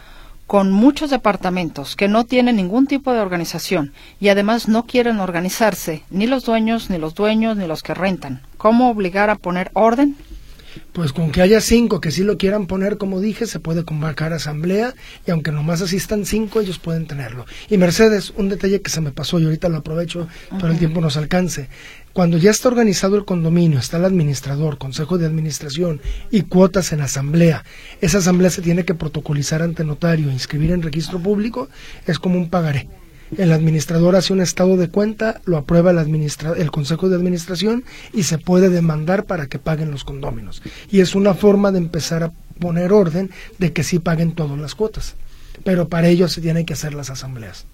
con muchos departamentos que no tienen ningún tipo de organización y además no quieren organizarse, ni los dueños, ni los dueños, ni los que rentan? ¿Cómo obligar a poner orden? Pues con que haya cinco que sí lo quieran poner, como dije, se puede convocar asamblea y aunque nomás asistan cinco, ellos pueden tenerlo. Y Mercedes, un detalle que se me pasó y ahorita lo aprovecho, pero el tiempo nos alcance. Cuando ya está organizado el condominio, está el administrador, consejo de administración y cuotas en asamblea, esa asamblea se tiene que protocolizar ante notario, inscribir en registro público, es como un pagaré. El administrador hace un estado de cuenta, lo aprueba el, el consejo de administración y se puede demandar para que paguen los condóminos. Y es una forma de empezar a poner orden de que sí paguen todas las cuotas. Pero para ello se tienen que hacer las asambleas.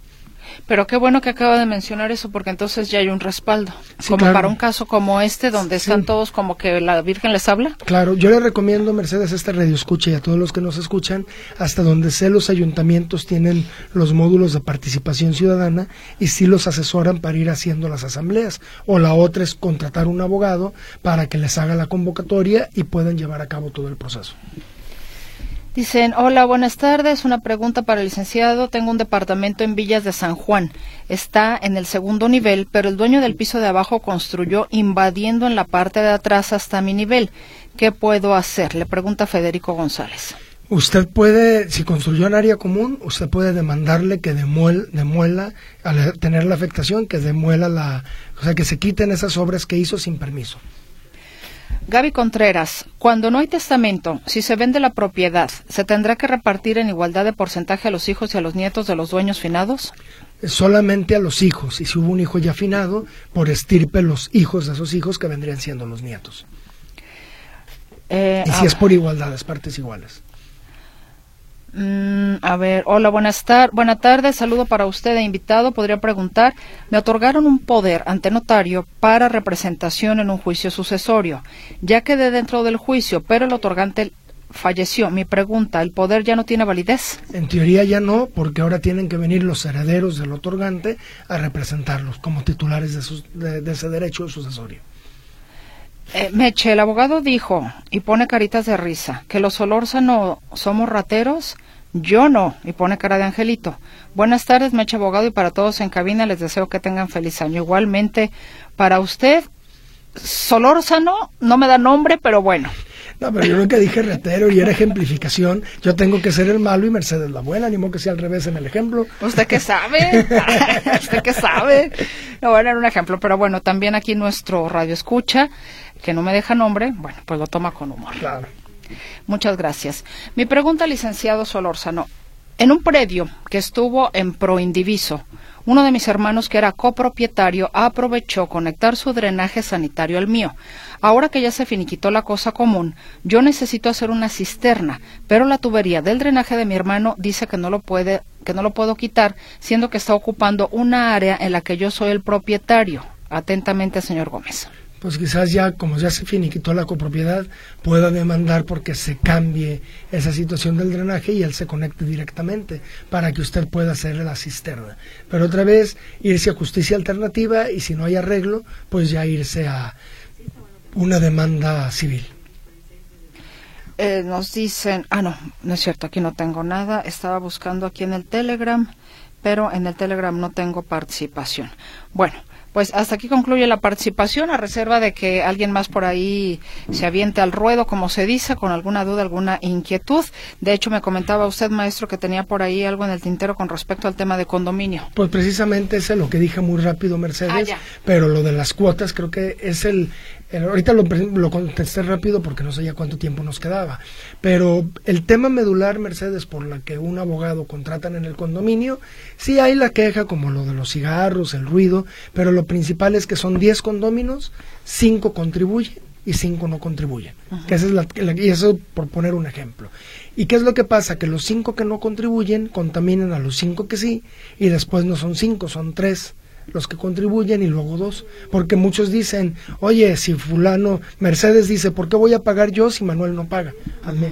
Pero qué bueno que acaba de mencionar eso, porque entonces ya hay un respaldo. como para un caso como este, donde están todos como que la Virgen les habla. Claro, yo le recomiendo, Mercedes, esta radio escucha y a todos los que nos escuchan, hasta donde sé los ayuntamientos tienen los módulos de participación ciudadana y sí los asesoran para ir haciendo las asambleas. O la otra es contratar un abogado para que les haga la convocatoria y puedan llevar a cabo todo el proceso. Dicen, hola, buenas tardes. Una pregunta para el licenciado. Tengo un departamento en Villas de San Juan. Está en el segundo nivel, pero el dueño del piso de abajo construyó invadiendo en la parte de atrás hasta mi nivel. ¿Qué puedo hacer? Le pregunta Federico González. Usted puede, si construyó en área común, usted puede demandarle que demuela, al tener la afectación, que demuela la, o sea, que se quiten esas obras que hizo sin permiso. Gaby Contreras, cuando no hay testamento, si se vende la propiedad, ¿se tendrá que repartir en igualdad de porcentaje a los hijos y a los nietos de los dueños finados? Solamente a los hijos, y si hubo un hijo ya finado, por estirpe los hijos de esos hijos que vendrían siendo los nietos. Eh, y si es por igualdad, las partes iguales. Mm, a ver, hola, buenas, tar buenas tardes, saludo para usted e invitado. Podría preguntar, me otorgaron un poder ante notario para representación en un juicio sucesorio. Ya quedé dentro del juicio, pero el otorgante falleció. Mi pregunta, ¿el poder ya no tiene validez? En teoría ya no, porque ahora tienen que venir los herederos del otorgante a representarlos como titulares de, de ese derecho sucesorio. Eh, Meche, el abogado dijo, y pone caritas de risa, que los Solórzano somos rateros. Yo no, y pone cara de angelito. Buenas tardes, Meche Abogado, y para todos en cabina les deseo que tengan feliz año. Igualmente, para usted, Solórzano, no me da nombre, pero bueno. No, pero yo nunca dije ratero y era ejemplificación. Yo tengo que ser el malo y Mercedes la buena, ni modo que sea al revés en el ejemplo. ¿Usted qué sabe? ¿Usted qué sabe? No, bueno, era un ejemplo, pero bueno, también aquí nuestro radio escucha que no me deja nombre, bueno, pues lo toma con humor. Claro. Muchas gracias. Mi pregunta, licenciado Solórzano. En un predio que estuvo en Proindiviso, uno de mis hermanos que era copropietario aprovechó conectar su drenaje sanitario al mío. Ahora que ya se finiquitó la cosa común, yo necesito hacer una cisterna, pero la tubería del drenaje de mi hermano dice que no lo puede, que no lo puedo quitar, siendo que está ocupando una área en la que yo soy el propietario. Atentamente, señor Gómez pues quizás ya, como ya se finiquitó la copropiedad, pueda demandar porque se cambie esa situación del drenaje y él se conecte directamente para que usted pueda hacer la cisterna. Pero otra vez, irse a justicia alternativa y si no hay arreglo, pues ya irse a una demanda civil. Eh, nos dicen, ah, no, no es cierto, aquí no tengo nada, estaba buscando aquí en el Telegram, pero en el Telegram no tengo participación. Bueno, pues hasta aquí concluye la participación, a reserva de que alguien más por ahí se aviente al ruedo, como se dice, con alguna duda, alguna inquietud. De hecho, me comentaba usted, maestro, que tenía por ahí algo en el tintero con respecto al tema de condominio. Pues precisamente ese es lo que dije muy rápido, Mercedes, ah, pero lo de las cuotas creo que es el, ahorita lo, lo, contesté rápido porque no sabía cuánto tiempo nos quedaba. Pero el tema medular, Mercedes, por la que un abogado contratan en el condominio, sí hay la queja como lo de los cigarros, el ruido, pero lo principal es que son 10 condóminos, 5 contribuyen y 5 no contribuyen. Que esa es la, y eso por poner un ejemplo. ¿Y qué es lo que pasa? Que los 5 que no contribuyen contaminan a los 5 que sí y después no son 5, son 3 los que contribuyen y luego dos. Porque muchos dicen, oye, si fulano, Mercedes dice, ¿por qué voy a pagar yo si Manuel no paga?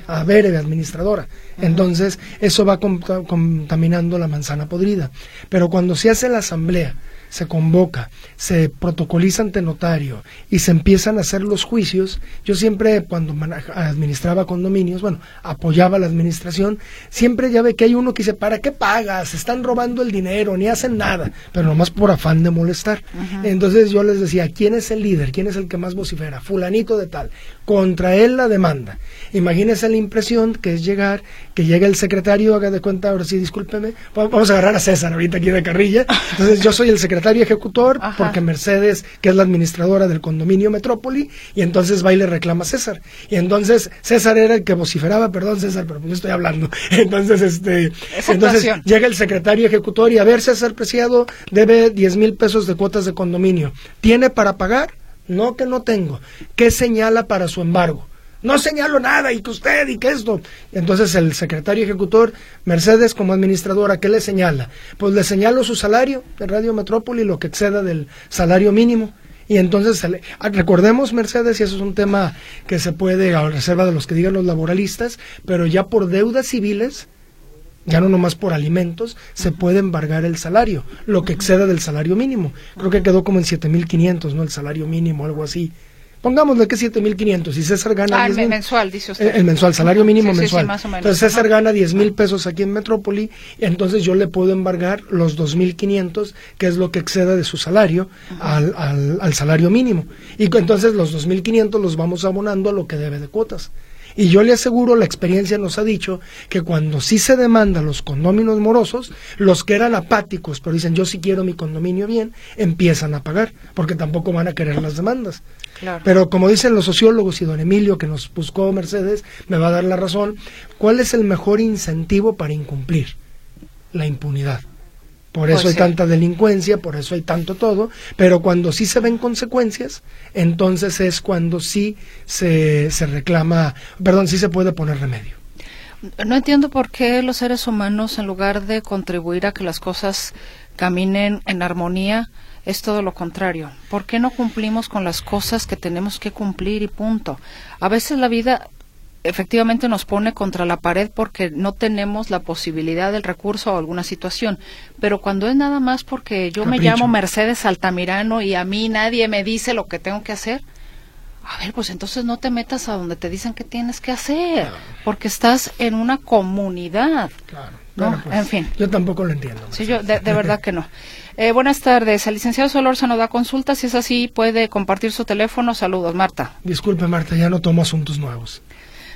A, ver, administradora. Entonces, eso va contaminando la manzana podrida. Pero cuando se hace la asamblea, se convoca, se protocoliza ante notario y se empiezan a hacer los juicios, yo siempre cuando administraba condominios, bueno, apoyaba la administración, siempre ya ve que hay uno que dice, ¿para qué pagas? Están robando el dinero, ni hacen nada, pero nomás por afán de molestar. Entonces yo les decía, ¿quién es el líder? ¿Quién es el que más vocifera? Fulanito de tal. Contra él la demanda. Imagínese la impresión que es llegar, que llega el secretario, haga de cuenta, ahora sí, discúlpeme, vamos a agarrar a César ahorita aquí de carrilla. Entonces yo soy el secretario ejecutor porque Mercedes, que es la administradora del condominio Metrópoli, y entonces va y le reclama a César. Y entonces César era el que vociferaba, perdón César, pero pues yo estoy hablando. Entonces, este, entonces llega el secretario ejecutor y a ver, César Preciado debe 10 mil pesos de cuotas de condominio. ¿Tiene para pagar? No, que no tengo. ¿Qué señala para su embargo? no señalo nada y que usted y que esto. Entonces el secretario ejecutor, Mercedes como administradora, ¿qué le señala? Pues le señalo su salario de Radio Metrópoli, lo que exceda del salario mínimo. Y entonces, ah, recordemos, Mercedes, y eso es un tema que se puede, a reserva de los que digan los laboralistas, pero ya por deudas civiles, ya no nomás por alimentos, se puede embargar el salario, lo que exceda del salario mínimo. Creo que quedó como en 7.500, ¿no? El salario mínimo, algo así. Pongámosle que 7.500 y César gana... Ah, el mensual, dice usted. El, mensual, salario mínimo mensual. Entonces César gana 10.000 pesos aquí en Metrópoli, y entonces yo le puedo embargar los 2.500, que es lo que exceda de su salario, al, al, al, salario mínimo. Y entonces los 2.500 los vamos abonando a lo que debe de cuotas. Y yo le aseguro, la experiencia nos ha dicho que cuando sí se demanda los condóminos morosos, los que eran apáticos, pero dicen yo sí quiero mi condominio bien, empiezan a pagar, porque tampoco van a querer las demandas. Pero como dicen los sociólogos y don Emilio, que nos buscó Mercedes, me va a dar la razón, ¿cuál es el mejor incentivo para incumplir? La impunidad. Por eso pues hay tanta delincuencia, por eso hay tanto todo, pero cuando sí se ven consecuencias, entonces es cuando sí se, se reclama, perdón, sí se puede poner remedio. No entiendo por qué los seres humanos, en lugar de contribuir a que las cosas caminen en armonía, es todo lo contrario. ¿Por qué no cumplimos con las cosas que tenemos que cumplir y punto? A veces la vida efectivamente nos pone contra la pared porque no tenemos la posibilidad del recurso o alguna situación. Pero cuando es nada más porque yo me llamo Mercedes Altamirano y a mí nadie me dice lo que tengo que hacer, a ver, pues entonces no te metas a donde te dicen que tienes que hacer, porque estás en una comunidad. Claro. ¿no? Pues, en fin. Yo tampoco lo entiendo. Sí, yo de, verdad que no. Eh, buenas tardes. El licenciado Solórzano da consulta. Si es así, puede compartir su teléfono. Saludos, Marta. Disculpe, Marta, ya no tomo asuntos nuevos.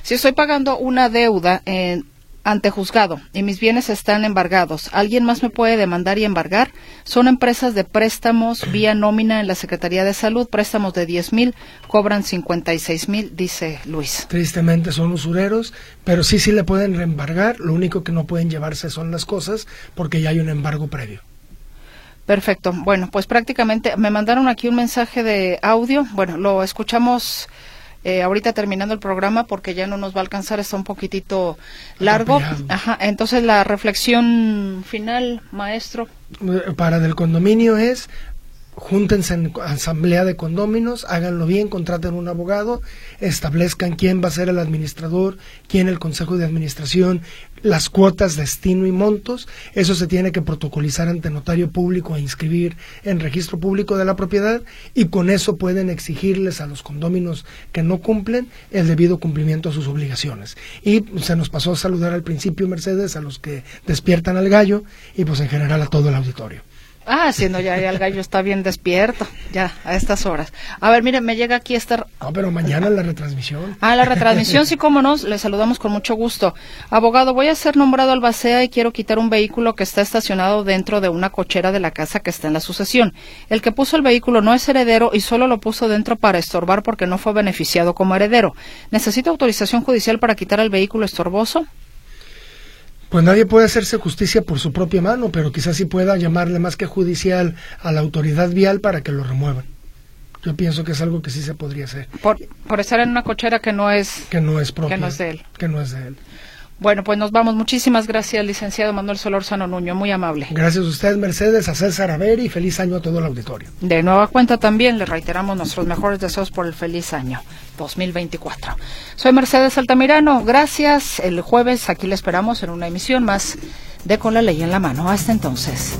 Si estoy pagando una deuda en, ante juzgado y mis bienes están embargados, ¿alguien más me puede demandar y embargar? Son empresas de préstamos vía nómina en la Secretaría de Salud, préstamos de 10 mil, cobran 56 mil, dice Luis. Tristemente son usureros, pero sí, sí le pueden reembargar, lo único que no pueden llevarse son las cosas porque ya hay un embargo previo. Perfecto. Bueno, pues prácticamente me mandaron aquí un mensaje de audio. Bueno, lo escuchamos eh, ahorita terminando el programa porque ya no nos va a alcanzar, está un poquitito largo. Ajá, entonces la reflexión final, maestro. Eh, para del condominio es júntense en asamblea de condóminos, háganlo bien, contraten un abogado, establezcan quién va a ser el administrador, quién el consejo de administración, las cuotas, destino y montos. Eso se tiene que protocolizar ante notario público e inscribir en registro público de la propiedad y con eso pueden exigirles a los condóminos que no cumplen el debido cumplimiento a sus obligaciones. Y se nos pasó a saludar al principio, Mercedes, a los que despiertan al gallo y pues en general a todo el auditorio. Ah, siendo ya, ya el gallo está bien despierto, ya, a estas horas. A ver, mire, me llega aquí esta... No, pero mañana la retransmisión. Ah, la retransmisión, sí, cómo no, le saludamos con mucho gusto. Abogado, voy a ser nombrado albacea y quiero quitar un vehículo que está estacionado dentro de una cochera de la casa que está en la sucesión. El que puso el vehículo no es heredero y solo lo puso dentro para estorbar porque no fue beneficiado como heredero. ¿Necesito autorización judicial para quitar el vehículo estorboso? Pues nadie puede hacerse justicia por su propia mano, pero quizás sí pueda llamarle más que judicial a la autoridad vial para que lo remuevan. Yo pienso que es algo que sí se podría hacer. Por, por estar en una cochera que no es que no es propia, que no es de él. Que no es de él. Bueno, pues nos vamos. Muchísimas gracias, licenciado Manuel Solórzano Nuño. Muy amable. Gracias a usted, Mercedes, a César Aver y feliz año a todo el auditorio. De nueva cuenta también le reiteramos nuestros mejores deseos por el feliz año 2024. Soy Mercedes Altamirano. Gracias. El jueves aquí le esperamos en una emisión más de Con la Ley en la Mano. Hasta entonces.